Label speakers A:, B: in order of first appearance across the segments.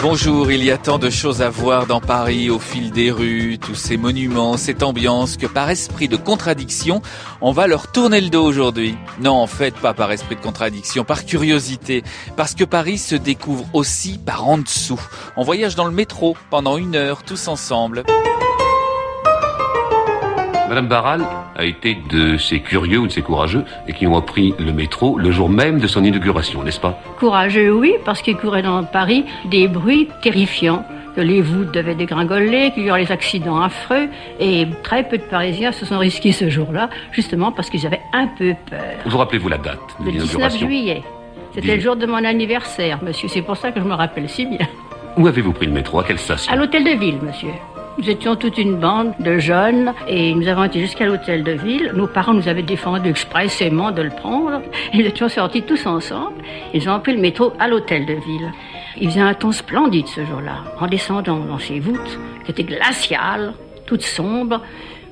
A: Bonjour, il y a tant de choses à voir dans Paris au fil des rues, tous ces monuments, cette ambiance que par esprit de contradiction, on va leur tourner le dos aujourd'hui. Non, en fait, pas par esprit de contradiction, par curiosité, parce que Paris se découvre aussi par en dessous. On voyage dans le métro pendant une heure tous ensemble.
B: Madame Barral a été de ces curieux ou de ces courageux et qui ont appris le métro le jour même de son inauguration, n'est-ce pas?
C: Courageux, oui, parce qu'il courait dans Paris des bruits terrifiants que les voûtes devaient dégringoler, qu'il y aurait les accidents affreux, et très peu de Parisiens se sont risqués ce jour-là, justement parce qu'ils avaient un peu peur.
B: Vous rappelez-vous la date de
C: Le 19
B: l'inauguration?
C: juillet. C'était le jour de mon anniversaire, monsieur. C'est pour ça que je me rappelle si bien.
B: Où avez-vous pris le métro? À quelle station?
C: À l'hôtel de ville, monsieur. Nous étions toute une bande de jeunes et nous avons été jusqu'à l'hôtel de ville. Nos parents nous avaient défendu expressément de le prendre. Et nous étions sortis tous ensemble. Ils ont pris le métro à l'hôtel de ville. Il faisait un temps splendide ce jour-là. En descendant dans ces voûtes, qui étaient glaciales, toutes sombres,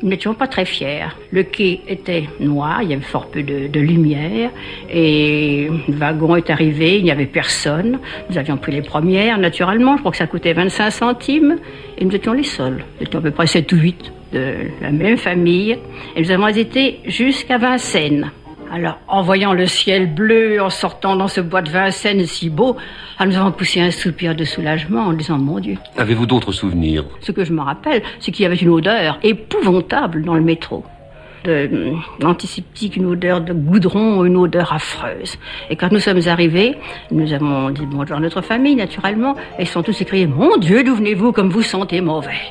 C: nous n'étions pas très fiers. Le quai était noir, il y avait fort peu de, lumière, et le wagon est arrivé, il n'y avait personne. Nous avions pris les premières, naturellement, je crois que ça coûtait 25 centimes, et nous étions les seuls. Nous étions à peu près 7 ou 8 de la même famille, et nous avons été jusqu'à Vincennes. Alors, en voyant le ciel bleu, en sortant dans ce bois de Vincennes si beau, nous avons poussé un soupir de soulagement en disant, mon Dieu,
B: Avez-vous d'autres souvenirs?
C: Ce que je me rappelle, c'est qu'il y avait une odeur épouvantable dans le métro. De antiseptique, une odeur de goudron, une odeur affreuse. Et quand nous sommes arrivés, nous avons dit bonjour à notre famille, naturellement, et ils sont tous écriés, mon Dieu, d'où venez-vous? Comme vous sentez mauvais.